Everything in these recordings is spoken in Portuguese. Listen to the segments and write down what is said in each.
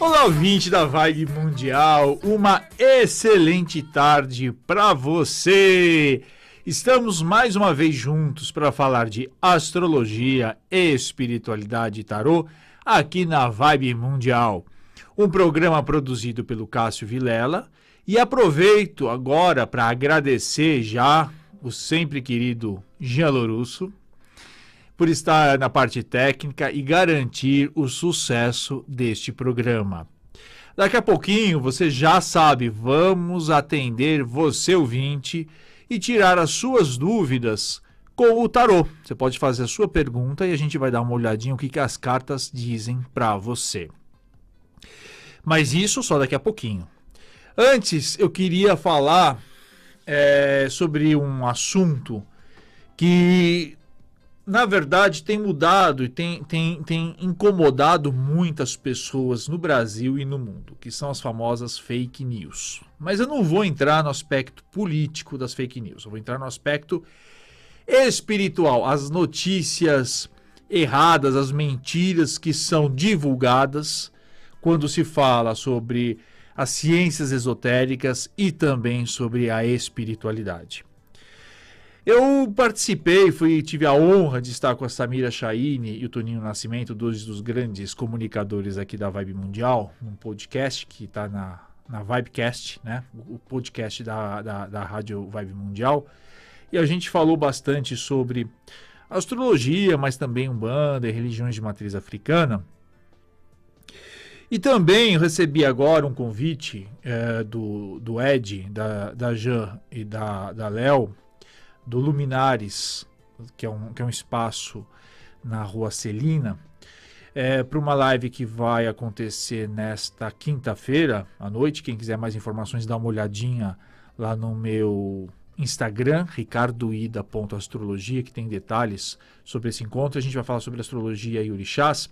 Olá, ouvinte da Vibe Mundial, uma excelente tarde para você. Estamos mais uma vez juntos para falar de astrologia, espiritualidade e tarô aqui na Vibe Mundial. Um programa produzido pelo Cássio Vilela. E aproveito agora para agradecer já o sempre querido Jean Lorusso por estar na parte técnica e garantir o sucesso deste programa. Daqui a pouquinho, você já sabe, vamos atender você ouvinte e tirar as suas dúvidas com o tarô. Você pode fazer a sua pergunta e a gente vai dar uma olhadinha o que, que as cartas dizem para você. Mas isso só daqui a pouquinho. Antes, eu queria falar é, sobre um assunto que na verdade, tem mudado e tem, tem, tem incomodado muitas pessoas no Brasil e no mundo, que são as famosas fake news. Mas eu não vou entrar no aspecto político das fake news, eu vou entrar no aspecto espiritual, as notícias erradas, as mentiras que são divulgadas quando se fala sobre as ciências esotéricas e também sobre a espiritualidade. Eu participei, fui, tive a honra de estar com a Samira Chaine e o Toninho Nascimento, dois dos grandes comunicadores aqui da Vibe Mundial, num podcast que está na, na Vibecast, né? o podcast da, da, da Rádio Vibe Mundial. E a gente falou bastante sobre astrologia, mas também umbanda e religiões de matriz africana. E também recebi agora um convite é, do, do Ed, da, da Jean e da, da Léo, do Luminares, que é um, que é um espaço na rua Celina, é, para uma live que vai acontecer nesta quinta-feira à noite. Quem quiser mais informações, dá uma olhadinha lá no meu Instagram, ricardoida.astrologia, que tem detalhes sobre esse encontro. A gente vai falar sobre astrologia e orixás.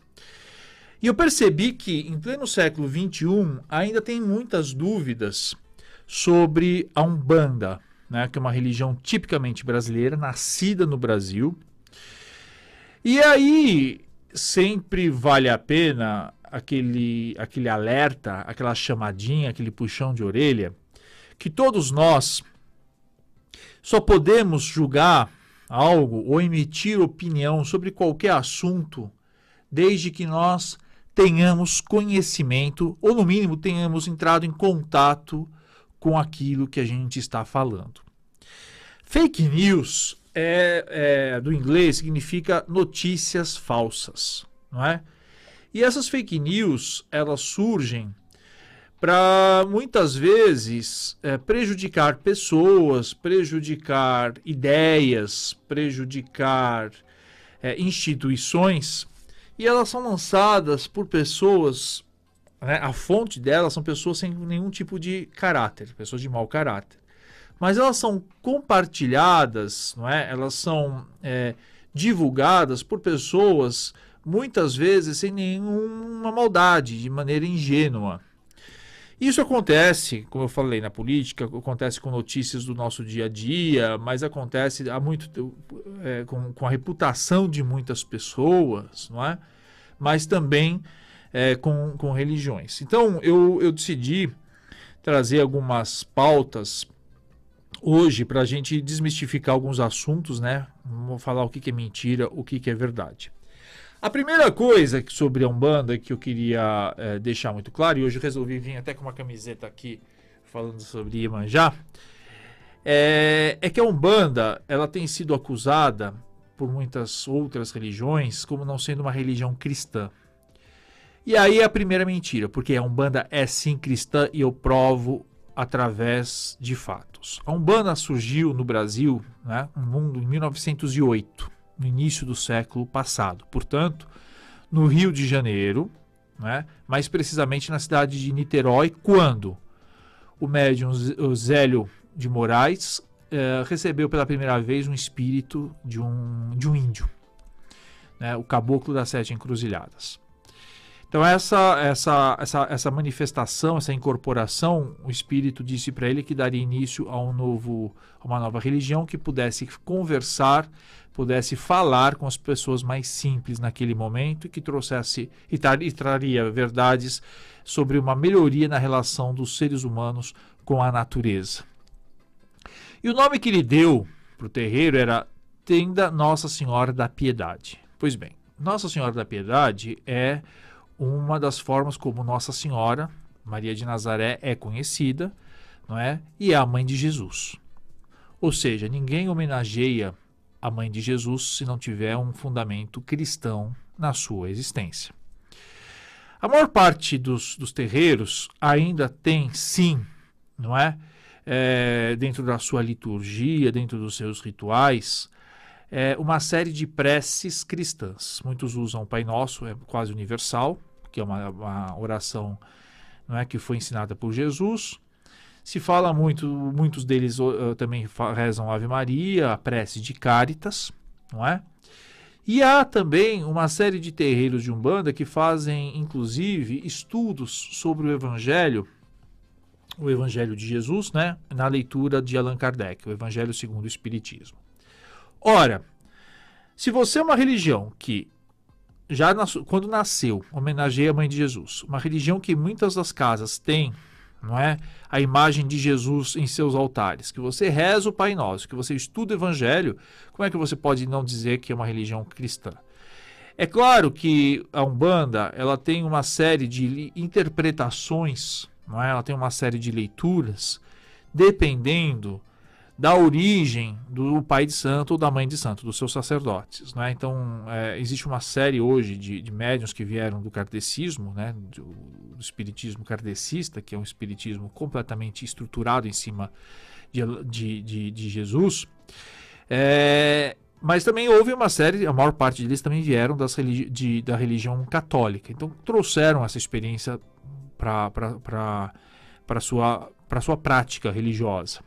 E eu percebi que, em pleno século XXI, ainda tem muitas dúvidas sobre a Umbanda, né, que é uma religião tipicamente brasileira, nascida no Brasil. E aí sempre vale a pena aquele, aquele alerta, aquela chamadinha, aquele puxão de orelha, que todos nós só podemos julgar algo ou emitir opinião sobre qualquer assunto desde que nós tenhamos conhecimento, ou no mínimo tenhamos entrado em contato com aquilo que a gente está falando. Fake news é, é, do inglês significa notícias falsas, não é? E essas fake news elas surgem para muitas vezes é, prejudicar pessoas, prejudicar ideias, prejudicar é, instituições e elas são lançadas por pessoas né, a fonte delas são pessoas sem nenhum tipo de caráter, pessoas de mau caráter. Mas elas são compartilhadas, não é? elas são é, divulgadas por pessoas muitas vezes sem nenhuma maldade, de maneira ingênua. Isso acontece, como eu falei, na política, acontece com notícias do nosso dia a dia, mas acontece há muito é, com, com a reputação de muitas pessoas, não é? Mas também é, com, com religiões. Então eu, eu decidi trazer algumas pautas hoje para a gente desmistificar alguns assuntos, né? Vou falar o que, é mentira, o que, que é verdade. A primeira coisa sobre a Umbanda que eu queria é, deixar muito claro, e hoje eu resolvi vir até com uma camiseta aqui falando sobre Iemanjá, é, é que a Umbanda ela tem sido acusada por muitas outras religiões como não sendo uma religião cristã. E aí é a primeira mentira, porque a Umbanda é sim cristã e eu provo através de fatos. A Umbanda surgiu no Brasil, né, no mundo, em 1908, no início do século passado. Portanto, no Rio de Janeiro, né, mais precisamente na cidade de Niterói, quando o médium Zélio de Moraes eh, recebeu pela primeira vez um espírito de um, de um índio, né, o caboclo das sete encruzilhadas. Então essa, essa, essa, essa manifestação, essa incorporação, o Espírito disse para ele que daria início a um novo, a uma nova religião que pudesse conversar, pudesse falar com as pessoas mais simples naquele momento e que trouxesse e, tar, e traria verdades sobre uma melhoria na relação dos seres humanos com a natureza. E o nome que ele deu para o terreiro era Tenda Nossa Senhora da Piedade. Pois bem, Nossa Senhora da Piedade é uma das formas como Nossa Senhora, Maria de Nazaré, é conhecida, não é? E é a mãe de Jesus. Ou seja, ninguém homenageia a mãe de Jesus se não tiver um fundamento cristão na sua existência. A maior parte dos, dos terreiros ainda tem, sim, não é? é? Dentro da sua liturgia, dentro dos seus rituais, é, uma série de preces cristãs. Muitos usam o Pai Nosso, é quase universal, que é uma, uma oração não é, que foi ensinada por Jesus. Se fala muito, muitos deles uh, também rezam Ave Maria, a prece de Cáritas, não é? E há também uma série de terreiros de Umbanda que fazem, inclusive, estudos sobre o Evangelho, o Evangelho de Jesus, né? Na leitura de Allan Kardec, o Evangelho segundo o Espiritismo. Ora, se você é uma religião que já nas, quando nasceu, homenageia a mãe de Jesus, uma religião que muitas das casas têm, não é, a imagem de Jesus em seus altares, que você reza o Pai Nosso, que você estuda o Evangelho, como é que você pode não dizer que é uma religião cristã? É claro que a Umbanda ela tem uma série de interpretações, não é? Ela tem uma série de leituras, dependendo da origem do pai de santo ou da mãe de santo, dos seus sacerdotes. Né? Então, é, existe uma série hoje de, de médiuns que vieram do kardecismo, né? do, do, espiritismo kardecista, que é um espiritismo completamente estruturado em cima de, de, de, de Jesus. É, mas também houve uma série, a maior parte deles também vieram das religi de, da religião católica. Então, trouxeram essa experiência para a sua, sua prática religiosa.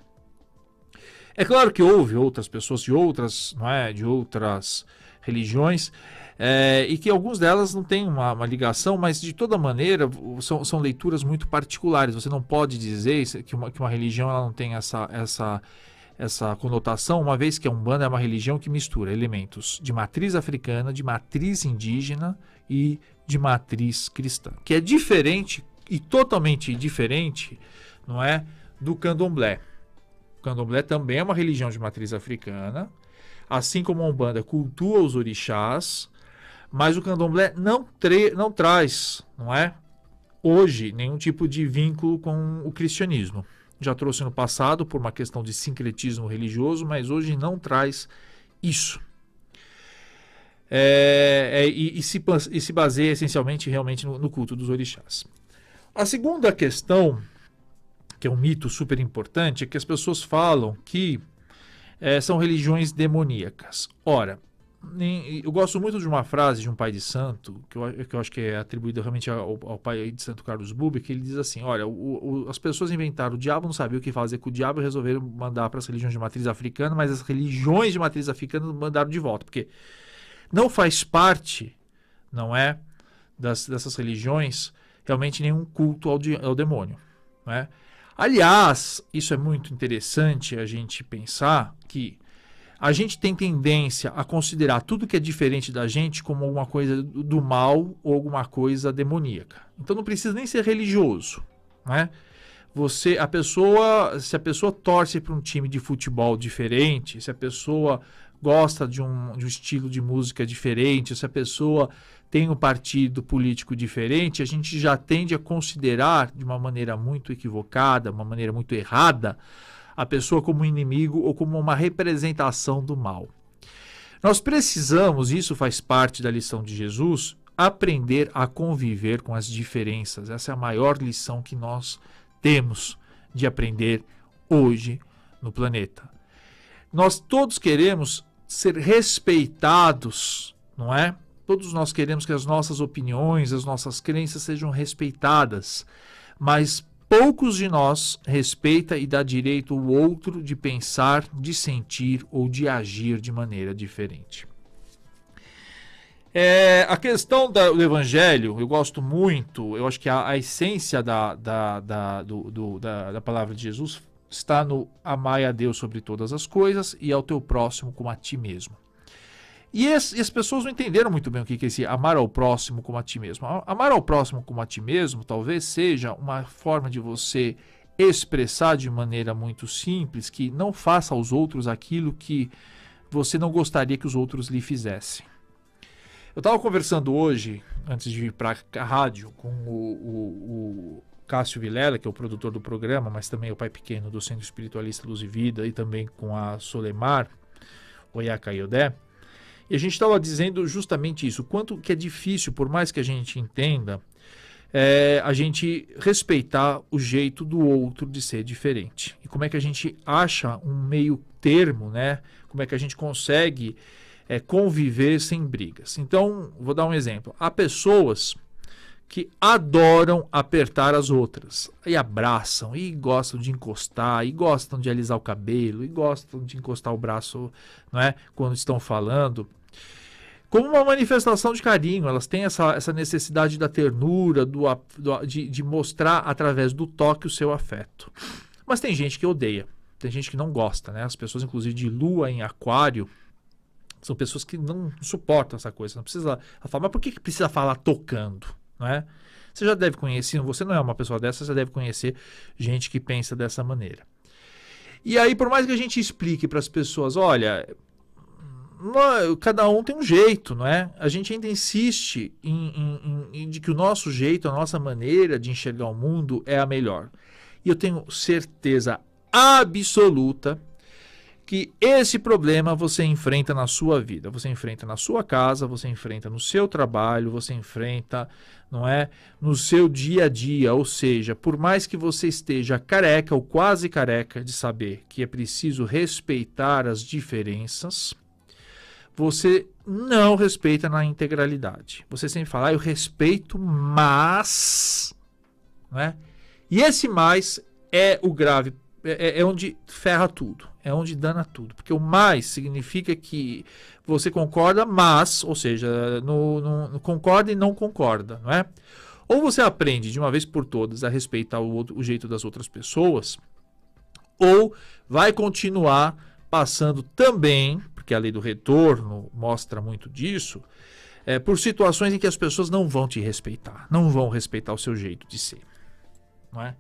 É claro que houve outras pessoas de outras, não é, de outras religiões, é, e que algumas delas não têm uma, uma, ligação, mas de toda maneira são, são, leituras muito particulares. Você não pode dizer que uma, que uma religião ela não tem essa, essa, essa conotação, uma vez que a Umbanda é uma religião que mistura elementos de matriz africana, de matriz indígena e de matriz cristã, que é diferente e totalmente diferente, não é, do candomblé. O candomblé também é uma religião de matriz africana, assim como a Umbanda cultua os orixás, mas o candomblé não, não traz, não é? Hoje, nenhum tipo de vínculo com o cristianismo. Já trouxe no passado por uma questão de sincretismo religioso, mas hoje não traz isso. É, é, e, e, se, e, se, baseia essencialmente realmente no, no culto dos orixás. A segunda questão que é um mito super importante, é que as pessoas falam que é, são religiões demoníacas. Ora, eu gosto muito de uma frase de um pai de santo, que eu, que eu acho que é atribuída realmente ao, ao, pai de santo Carlos Buber, que ele diz assim, olha, o, o, as pessoas inventaram, o diabo não sabia o que fazer com o diabo e resolveram mandar para as religiões de matriz africana, mas as religiões de matriz africana mandaram de volta, porque não faz parte, não é, das, dessas religiões realmente nenhum culto ao, ao demônio, não é? Aliás, isso é muito interessante a gente pensar que a gente tem tendência a considerar tudo que é diferente da gente como alguma coisa do mal ou alguma coisa demoníaca. Então não precisa nem ser religioso, né? Você, a pessoa, se a pessoa torce para um time de futebol diferente, se a pessoa gosta de um, de um estilo de música diferente, se a pessoa tem um partido político diferente, a gente já tende a considerar de uma maneira muito equivocada, uma maneira muito errada, a pessoa como inimigo ou como uma representação do mal. Nós precisamos, isso faz parte da lição de Jesus, aprender a conviver com as diferenças. Essa é a maior lição que nós temos de aprender hoje no planeta. Nós todos queremos ser respeitados, não é? Todos nós queremos que as nossas opiniões, as nossas crenças sejam respeitadas, mas poucos de nós respeita e dá direito ao outro de pensar, de sentir ou de agir de maneira diferente. É, a questão da, do evangelho, eu gosto muito, eu acho que a, a essência da, da, da, do, do, da, da palavra de Jesus está no amar a Deus sobre todas as coisas e ao teu próximo como a ti mesmo. E, esse, e, as pessoas não entenderam muito bem o que é esse amar ao próximo como a ti mesmo. Amar ao próximo como a ti mesmo talvez seja uma forma de você expressar de maneira muito simples que não faça aos outros aquilo que você não gostaria que os outros lhe fizessem. Eu estava conversando hoje, antes de ir para a rádio, com o, o, o, Cássio Vilela, que é o produtor do programa, mas também é o pai pequeno do Centro Espiritualista Luz e Vida, e também com a Solemar, Oyaka Yodé. E a gente estava dizendo justamente isso, quanto que é difícil, por mais que a gente entenda, é, a gente respeitar o jeito do outro de ser diferente. E como é que a gente acha um meio termo, né? Como é que a gente consegue é, conviver sem brigas. Então, vou dar um exemplo. Há pessoas que adoram apertar as outras. E abraçam, e gostam de encostar, e gostam de alisar o cabelo, e gostam de encostar o braço, não é? Quando estão falando. Como uma manifestação de carinho, elas têm essa, essa necessidade da ternura, do, do de, de mostrar através do toque o seu afeto. Mas tem gente que odeia, tem gente que não gosta, né? As pessoas, inclusive, de lua em aquário, são pessoas que não suportam essa coisa. Não precisa falar, mas por que, precisa falar tocando? Não é? Você já deve conhecer, você não é uma pessoa dessa, você deve conhecer gente que pensa dessa maneira. E aí, por mais que a gente explique para as pessoas, olha, cada um tem um jeito, não é? A gente ainda insiste em, em, em, de que o nosso jeito, a nossa maneira de enxergar o mundo é a melhor. E eu tenho certeza absoluta que esse problema você enfrenta na sua vida, você enfrenta na sua casa, você enfrenta no seu trabalho, você enfrenta, não é, no seu dia a dia, ou seja, por mais que você esteja careca ou quase careca de saber que é preciso respeitar as diferenças, você não respeita na integralidade. Você sempre fala, ah, eu respeito, mas, não é? E esse mais é o grave é, é, é, onde ferra tudo, é onde dana tudo. Porque o mais significa que você concorda, mas, ou seja, no, no, concorda e não concorda, não é? Ou você aprende de uma vez por todas a respeitar o, o jeito das outras pessoas, ou vai continuar passando também, porque a lei do retorno mostra muito disso, é, por situações em que as pessoas não vão te respeitar, não vão respeitar o seu jeito de ser. Não é?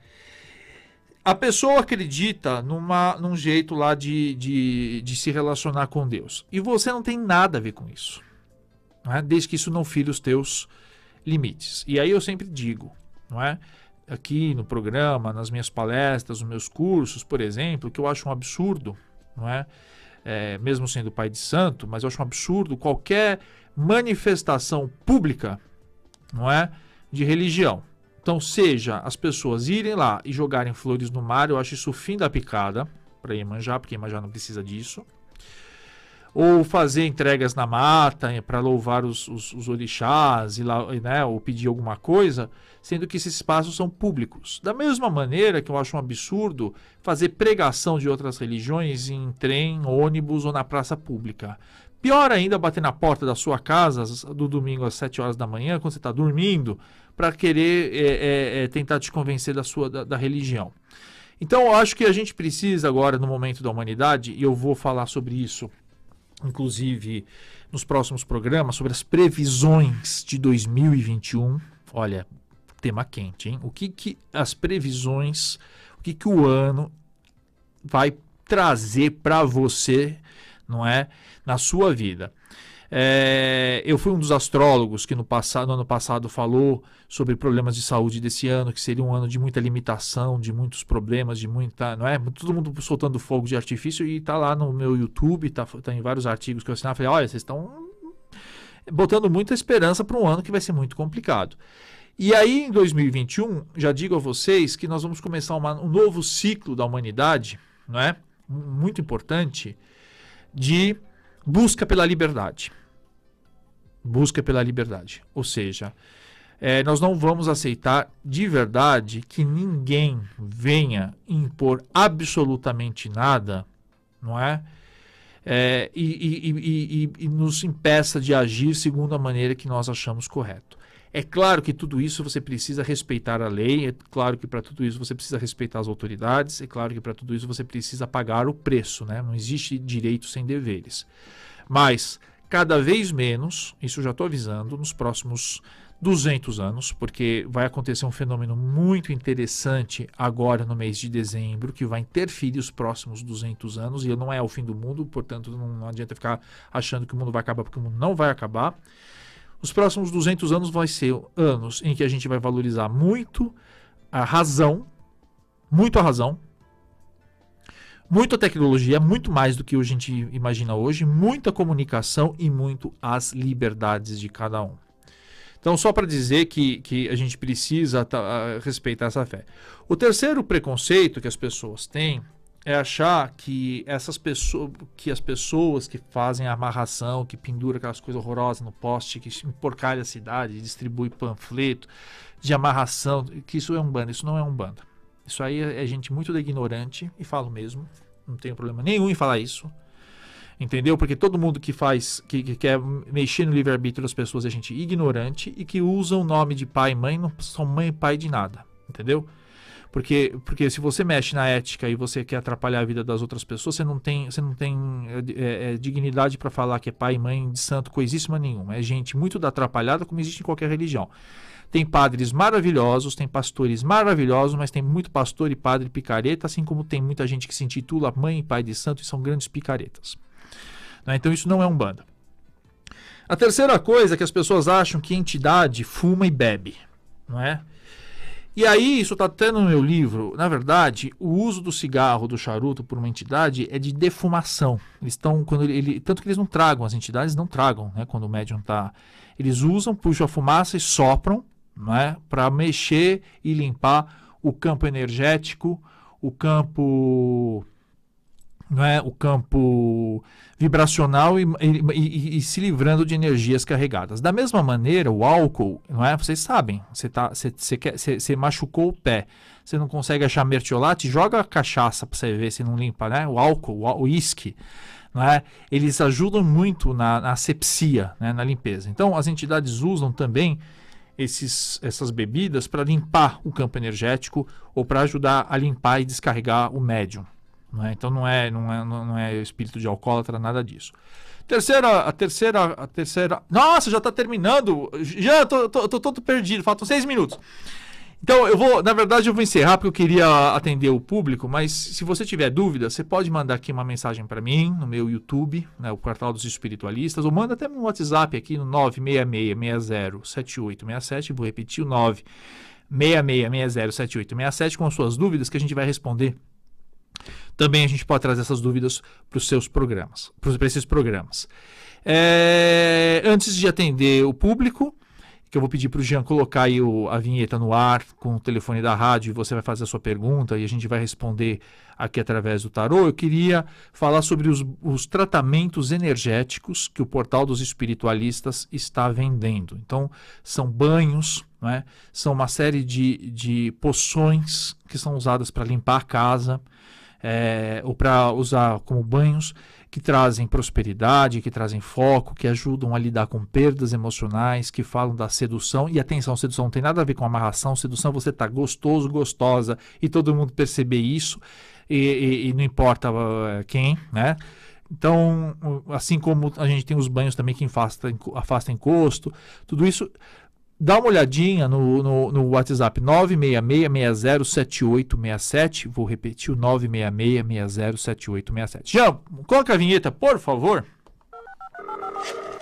A pessoa acredita numa, num jeito lá de, de, de, se relacionar com Deus. E você não tem nada a ver com isso. É? Desde que isso não fire os teus limites. E aí eu sempre digo, não é? Aqui no programa, nas minhas palestras, nos meus cursos, por exemplo, que eu acho um absurdo, não é? é mesmo sendo pai de santo, mas eu acho um absurdo qualquer manifestação pública, não é? De religião. Então, seja as pessoas irem lá e jogarem flores no mar, eu acho isso o fim da picada para Iemanjá, porque Iemanjá não precisa disso. Ou fazer entregas na mata eh, para louvar os, os, os orixás, e lá, né, ou pedir alguma coisa, sendo que esses espaços são públicos. Da mesma maneira que eu acho um absurdo fazer pregação de outras religiões em trem, ônibus ou na praça pública. Pior ainda, bater na porta da sua casa do domingo às 7 horas da manhã, quando você está dormindo, para querer é, é, é, tentar te convencer da sua da, da, religião. Então, eu acho que a gente precisa agora, no momento da humanidade, e eu vou falar sobre isso, inclusive nos próximos programas, sobre as previsões de 2021. Olha, tema quente, hein? O que, que as previsões, o que, que o ano vai trazer para você, não é? na sua vida. É, eu fui um dos astrólogos que no, passado, no ano passado falou sobre problemas de saúde desse ano, que seria um ano de muita limitação, de muitos problemas, de muita. não é? Todo mundo soltando fogo de artifício e tá lá no meu YouTube, tá, tá em vários artigos que eu assinava. Falei, olha, vocês estão botando muita esperança para um ano que vai ser muito complicado. E aí, em 2021, já digo a vocês que nós vamos começar uma, um novo ciclo da humanidade, não é? Muito importante, de busca pela liberdade. Busca pela liberdade. Ou seja, é, nós não vamos aceitar de verdade que ninguém venha impor absolutamente nada, não é? é, e, e, e, e, nos impeça de agir segundo a maneira que nós achamos correto. É claro que tudo isso você precisa respeitar a lei, é claro que para tudo isso você precisa respeitar as autoridades, é claro que para tudo isso você precisa pagar o preço, né? não existe direito sem deveres. Mas, cada vez menos, isso já estou avisando, nos próximos 200 anos, porque vai acontecer um fenômeno muito interessante agora no mês de dezembro, que vai interferir os próximos 200 anos, e não é o fim do mundo, portanto não adianta ficar achando que o mundo vai acabar, porque o mundo não vai acabar. Os próximos 200 anos vão ser anos em que a gente vai valorizar muito a razão, muito a razão, muita tecnologia, muito mais do que a gente imagina hoje, muita comunicação e muito as liberdades de cada um. Então, só para dizer que, que a gente precisa respeitar essa fé. O terceiro preconceito que as pessoas têm é achar que essas pessoas, que as pessoas que fazem a amarração, que penduram aquelas coisas horrorosas no poste, que emporcalha a cidade, distribui panfleto de amarração, que isso é um banda. Isso não é um banda. Isso aí é, é gente muito ignorante, e falo mesmo, não tenho problema nenhum em falar isso. Entendeu? Porque todo mundo que faz, que, que quer mexer no livre-arbítrio das pessoas é gente ignorante e que usa o nome de pai e mãe, não são mãe e pai de nada. Entendeu? Porque, porque se você mexe na ética e você quer atrapalhar a vida das outras pessoas, você não tem, você não tem é, é, dignidade para falar que é pai e mãe de santo coisíssima nenhuma. É gente muito da atrapalhada, como existe em qualquer religião. Tem padres maravilhosos, tem pastores maravilhosos, mas tem muito pastor e padre picareta, assim como tem muita gente que se intitula mãe e pai de santo e são grandes picaretas. Né? Então isso não é um banda. A terceira coisa é que as pessoas acham que entidade fuma e bebe, não é? E aí, isso está até no meu livro. Na verdade, o uso do cigarro, do charuto por uma entidade é de defumação. Eles estão, quando ele, ele, tanto que eles não tragam, as entidades não tragam, né? Quando o médium está, eles usam, puxam a fumaça e sopram, é? Para mexer e limpar o campo energético, o campo não é, o campo vibracional e, e, e, se livrando de energias carregadas. Da mesma maneira, o álcool, não é? Vocês sabem, você tá, você, você, machucou o pé, você não consegue achar mertiolate, joga a cachaça para você ver se não limpa, né? O álcool, o uísque, é? Eles ajudam muito na, na asepsia, né? na limpeza. Então, as entidades usam também esses, essas bebidas para limpar o campo energético ou para ajudar a limpar e descarregar o médium. É? Então não é, não, é, não é espírito de alcoólatra, nada disso. Terceira, a terceira, a terceira. Nossa, já está terminando. Já tô, tô, tô, todo perdido, faltam seis minutos. Então, eu vou, na verdade, eu vou encerrar porque eu queria atender o público, mas se você tiver dúvida, você pode mandar aqui uma mensagem para mim no meu YouTube, né, o Quartal dos Espiritualistas, ou manda até no WhatsApp aqui no 966607867, vou repetir o 966607867 com suas dúvidas que a gente vai responder também a gente pode trazer essas dúvidas para os seus programas, para esses programas. É, antes de atender o público, que eu vou pedir para o Jean colocar aí o, a vinheta no ar com o telefone da rádio e você vai fazer a sua pergunta e a gente vai responder aqui através do tarô. Eu queria falar sobre os, os tratamentos energéticos que o Portal dos Espiritualistas está vendendo. Então, são banhos, é? são uma série de, de poções que são usadas para limpar a casa, é, ou para usar como banhos que trazem prosperidade, que trazem foco, que ajudam a lidar com perdas emocionais, que falam da sedução. E atenção, sedução não tem nada a ver com amarração. Sedução você está gostoso, gostosa e todo mundo perceber isso e, e, e não importa uh, quem, né? Então, assim como a gente tem os banhos também que afastam afasta encosto, tudo isso dá uma olhadinha no, no, no WhatsApp 966607867. Vou repetir o 966607867. Já, coloca a vinheta, por favor.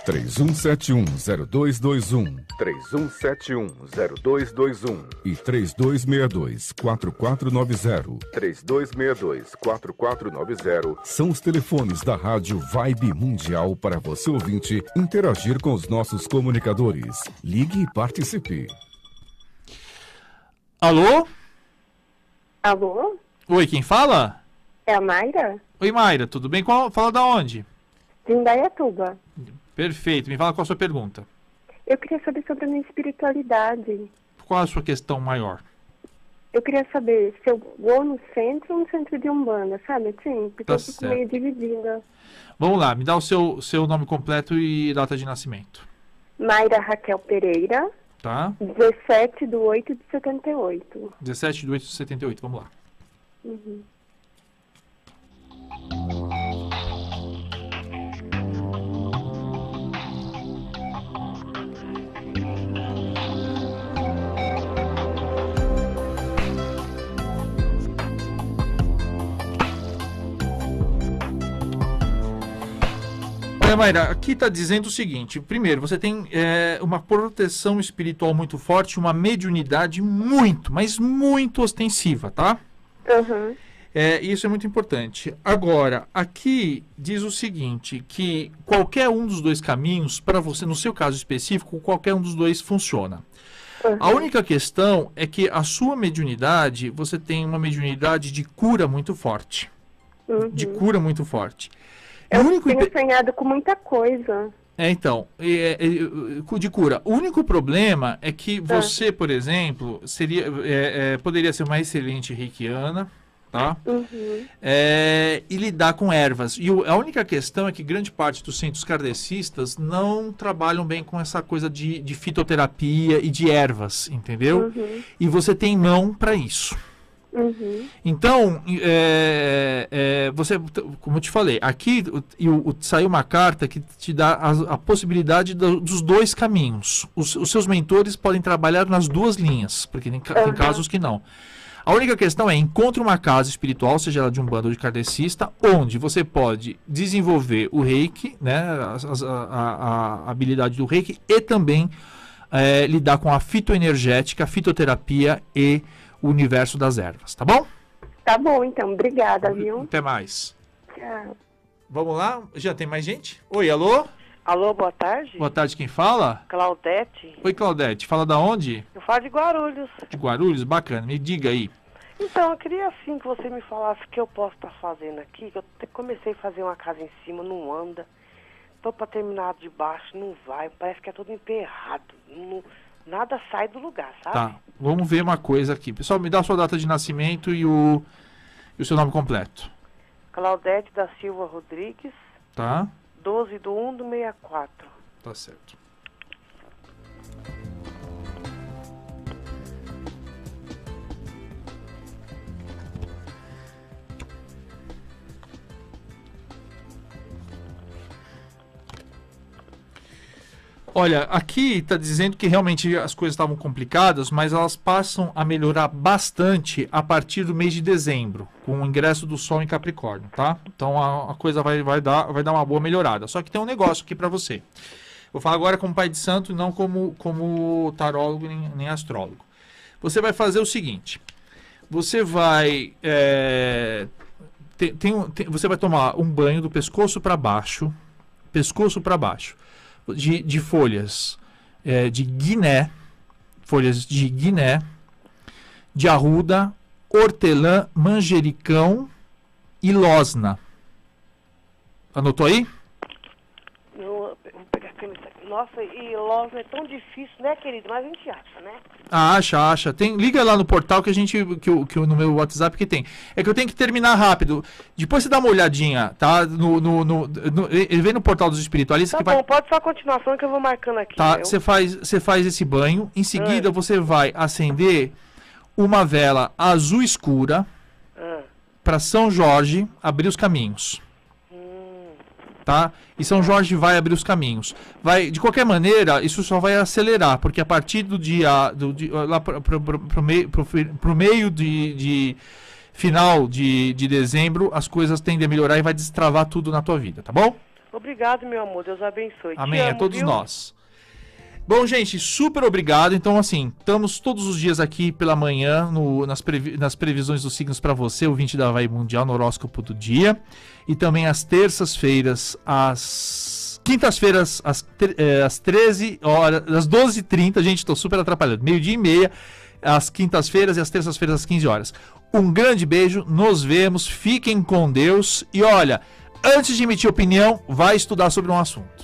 31710221. 31710221. E 3262-4490. 3262-4490. São os telefones da Rádio Vibe Mundial para você ouvinte interagir com os nossos comunicadores. Ligue e participe. Alô? Alô? Oi, quem fala? É a Mayra? Oi, Mayra, tudo bem? Qual, fala da onde? De Indaiatuba. Perfeito. Me fala qual a sua pergunta. Eu queria saber sobre a minha espiritualidade. Qual a sua questão maior? Eu queria saber se eu vou no centro ou no centro de Umbanda, sabe? Sim, porque Tá eu fico certo. meio dividida. Vamos lá, me dá o seu, seu nome completo e data de nascimento, Mayra Raquel Pereira, tá? 17 de 8 de 78. 17 de 8 de 78, vamos lá. Uhum. Mayra, aqui está dizendo o seguinte: primeiro, você tem é, uma proteção espiritual muito forte, uma mediunidade muito, mas muito ostensiva, tá? Uhum. É, isso é muito importante. Agora, aqui diz o seguinte: que qualquer um dos dois caminhos, para você, no seu caso específico, qualquer um dos dois funciona. A única questão é que a sua mediunidade, você tem uma mediunidade de cura muito forte. Uhum. De cura muito forte. E Eu único tenho sonhado com muita coisa. É, então, é, é, de cura. O único problema é que você, por exemplo, seria, é, é, poderia ser uma excelente reikiana, tá? Uhum. É, e lidar com ervas. E o- a única questão é que grande parte dos centros kardecistas não trabalham bem com essa coisa de, de fitoterapia e de ervas, entendeu? Uhum. E você tem mão para isso. Uhum. Então, é, é, você, como eu te falei, aqui o- o- saiu uma carta que te dá a, a possibilidade do- dos dois caminhos. Os, os seus mentores podem trabalhar nas duas linhas, porque tem, ca- tem casos que não. A única questão é encontre uma casa espiritual, seja ela de um bando de kardecista, onde você pode desenvolver o reiki, né, a, a- a habilidade do reiki e também é, lidar com a fitoenergética, fitoterapia e o universo das ervas, tá bom? Tá bom, então. Obrigada, viu? Até mais. Tchau. Vamos lá? Já tem mais gente? Oi, alô? Alô, boa tarde. Boa tarde, quem fala? Claudete. Oi, Claudete. Fala da onde? Eu falo de Guarulhos. De Guarulhos? Bacana. Me diga aí. Então, eu queria assim que você me falasse o que eu posso estar fazendo aqui. que Eu te- comecei a fazer uma casa em cima, não anda. Tô pra terminar de baixo, não vai. Parece que é tudo emperrado. Não- nada sai do lugar, sabe? Tá. Vamos ver uma coisa aqui. Pessoal, me dá a sua data de nascimento e o, e o seu nome completo. Claudete da Silva Rodrigues, Tá? 12 do 1 do 64. Tá certo. Olha, aqui está dizendo que realmente as coisas estavam complicadas, mas elas passam a melhorar bastante a partir do mês de dezembro, com o ingresso do Sol em Capricórnio, tá? Então a, a coisa vai, vai, dar, vai dar uma boa melhorada. Só que tem um negócio aqui para você. Vou falar agora como pai de santo não como, como tarólogo nem, nem astrólogo. Você vai fazer o seguinte: você vai. é, tem, tem tem- você vai tomar um banho do pescoço para baixo, pescoço para baixo, de, de folhas é, de guiné, folhas de guiné, de arruda, hortelã, manjericão e losna. Anotou aí? Eu, eu vou pegar a caneta aqui. Nossa, e Losa é tão difícil, né, querido? Mas a gente acha, né? Ah, acha, acha. Tem, liga lá no portal que a gente. Que, eu- que eu- no meu WhatsApp que tem. É que eu tenho que terminar rápido. Depois você dá uma olhadinha, tá? No, no, no, no- ele vem no portal dos espiritualistas Tá que vai. bom, pode só a continuação que eu vou marcando aqui. Tá, você faz, você faz esse banho. Em seguida, você vai acender uma vela azul escura Ah, para São Jorge abrir os caminhos. Tá? E São Jorge vai abrir os caminhos. Vai, de qualquer maneira, isso só vai acelerar, porque a partir do dia do, di- lá pro, pro, pro, pro meio, pro, meio de, de final de, de dezembro, as coisas tendem a melhorar e vai destravar tudo na tua vida, tá bom? Obrigado, meu amor. Deus abençoe. Amém. a amo, todos viu? nós. Bom, gente, super obrigado. Então, assim, estamos todos os dias aqui pela manhã no- nas, previ- nas previsões dos signos para você, o 20 da Havaí Mundial, no horóscopo do dia. E também às terças-feiras, às quintas-feiras, às, eh, às 13 horas, às 12h30. Gente, estou super atrapalhando. Meio-dia e meia, às quintas-feiras e às terças-feiras, às 15 horas. Um grande beijo, nos vemos, fiquem com Deus. E olha, antes de emitir opinião, vai estudar sobre um assunto.